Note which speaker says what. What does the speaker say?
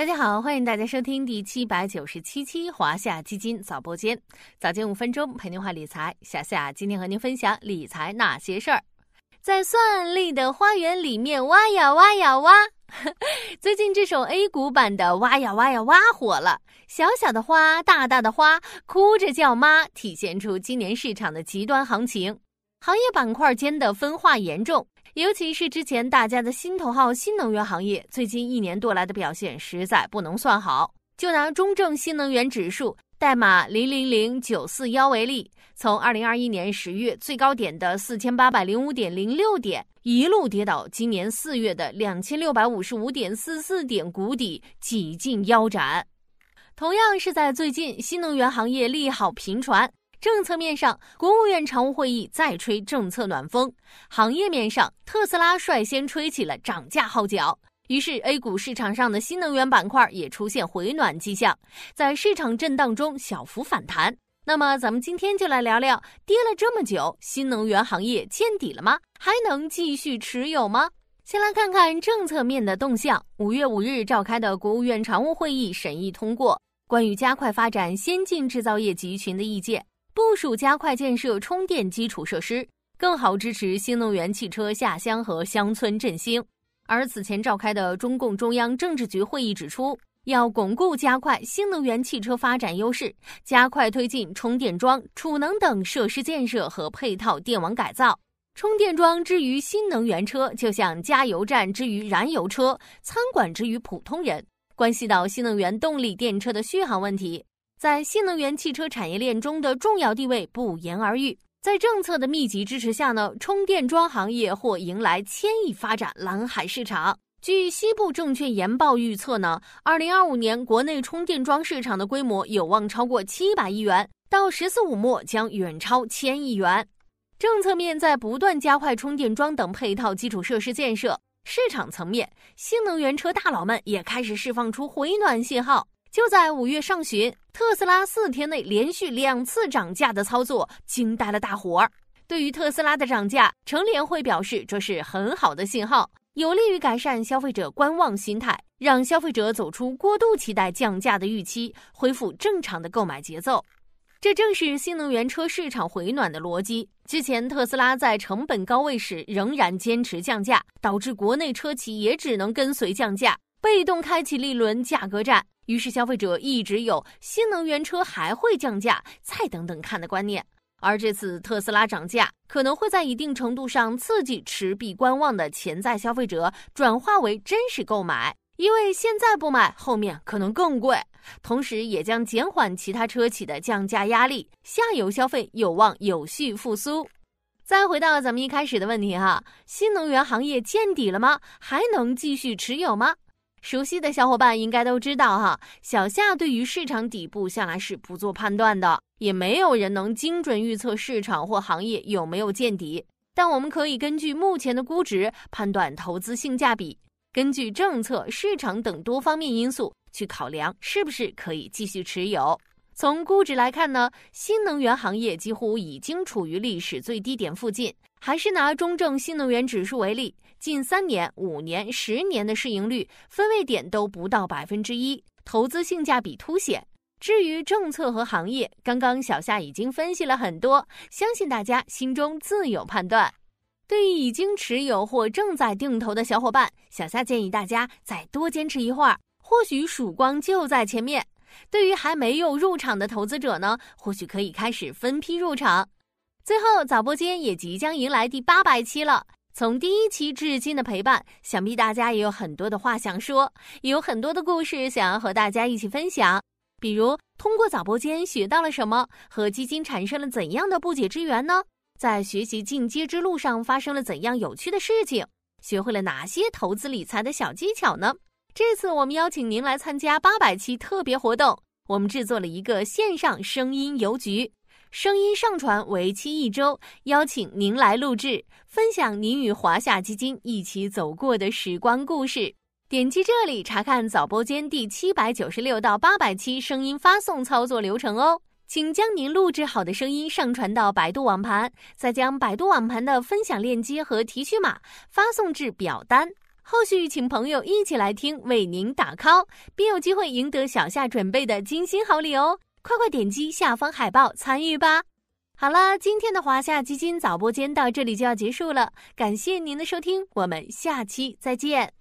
Speaker 1: 大家好，欢迎大家收听第七百九十七期华夏基金早播间，早间五分钟陪您话理财。小夏今天和您分享理财那些事儿，在算力的花园里面挖呀挖呀挖。最近这首 A 股版的挖呀挖呀挖火了，小小的花，大大的花，哭着叫妈，体现出今年市场的极端行情，行业板块间的分化严重。尤其是之前大家的心头号新能源行业，最近一年多来的表现实在不能算好。就拿中证新能源指数代码零零零九四幺为例，从二零二一年十月最高点的四千八百零五点零六点，一路跌到今年四月的两千六百五十五点四四点谷底，几近腰斩。同样是在最近，新能源行业利好频传。政策面上，国务院常务会议再吹政策暖风；行业面上，特斯拉率先吹起了涨价号角。于是，A 股市场上的新能源板块也出现回暖迹象，在市场震荡中小幅反弹。那么，咱们今天就来聊聊，跌了这么久，新能源行业见底了吗？还能继续持有吗？先来看看政策面的动向。五月五日召开的国务院常务会议审议通过关于加快发展先进制造业集群的意见。部署加快建设充电基础设施，更好支持新能源汽车下乡和乡村振兴。而此前召开的中共中央政治局会议指出，要巩固加快新能源汽车发展优势，加快推进充电桩、储能等设施建设和配套电网改造。充电桩之于新能源车，就像加油站之于燃油车，餐馆之于普通人，关系到新能源动力电车的续航问题。在新能源汽车产业链中的重要地位不言而喻。在政策的密集支持下呢，充电桩行业或迎来千亿发展蓝海市场。据西部证券研报预测呢，二零二五年国内充电桩市场的规模有望超过七百亿元，到“十四五”末将远超千亿元。政策面在不断加快充电桩等配套基础设施建设，市场层面，新能源车大佬们也开始释放出回暖信号。就在五月上旬，特斯拉四天内连续两次涨价的操作惊呆了大伙儿。对于特斯拉的涨价，成联会表示这是很好的信号，有利于改善消费者观望心态，让消费者走出过度期待降价的预期，恢复正常的购买节奏。这正是新能源车市场回暖的逻辑。之前特斯拉在成本高位时仍然坚持降价，导致国内车企也只能跟随降价，被动开启了一轮价格战。于是，消费者一直有新能源车还会降价，再等等看的观念。而这次特斯拉涨价，可能会在一定程度上刺激持币观望的潜在消费者转化为真实购买，因为现在不买，后面可能更贵。同时，也将减缓其他车企的降价压力，下游消费有望有序复苏。再回到咱们一开始的问题哈，新能源行业见底了吗？还能继续持有吗？熟悉的小伙伴应该都知道哈，小夏对于市场底部向来是不做判断的，也没有人能精准预测市场或行业有没有见底。但我们可以根据目前的估值判断投资性价比，根据政策、市场等多方面因素去考量是不是可以继续持有。从估值来看呢，新能源行业几乎已经处于历史最低点附近。还是拿中证新能源指数为例，近三年、五年、十年的市盈率分位点都不到百分之一，投资性价比凸显。至于政策和行业，刚刚小夏已经分析了很多，相信大家心中自有判断。对于已经持有或正在定投的小伙伴，小夏建议大家再多坚持一会儿，或许曙光就在前面。对于还没有入场的投资者呢，或许可以开始分批入场。最后，早播间也即将迎来第八百期了。从第一期至今的陪伴，想必大家也有很多的话想说，也有很多的故事想要和大家一起分享。比如，通过早播间学到了什么，和基金产生了怎样的不解之缘呢？在学习进阶之路上发生了怎样有趣的事情？学会了哪些投资理财的小技巧呢？这次我们邀请您来参加八百期特别活动，我们制作了一个线上声音邮局。声音上传为期一周，邀请您来录制，分享您与华夏基金一起走过的时光故事。点击这里查看早播间第七百九十六到八百期声音发送操作流程哦。请将您录制好的声音上传到百度网盘，再将百度网盘的分享链接和提取码发送至表单。后续请朋友一起来听，为您打 call，并有机会赢得小夏准备的精心好礼哦！快快点击下方海报参与吧！好了，今天的华夏基金早播间到这里就要结束了，感谢您的收听，我们下期再见。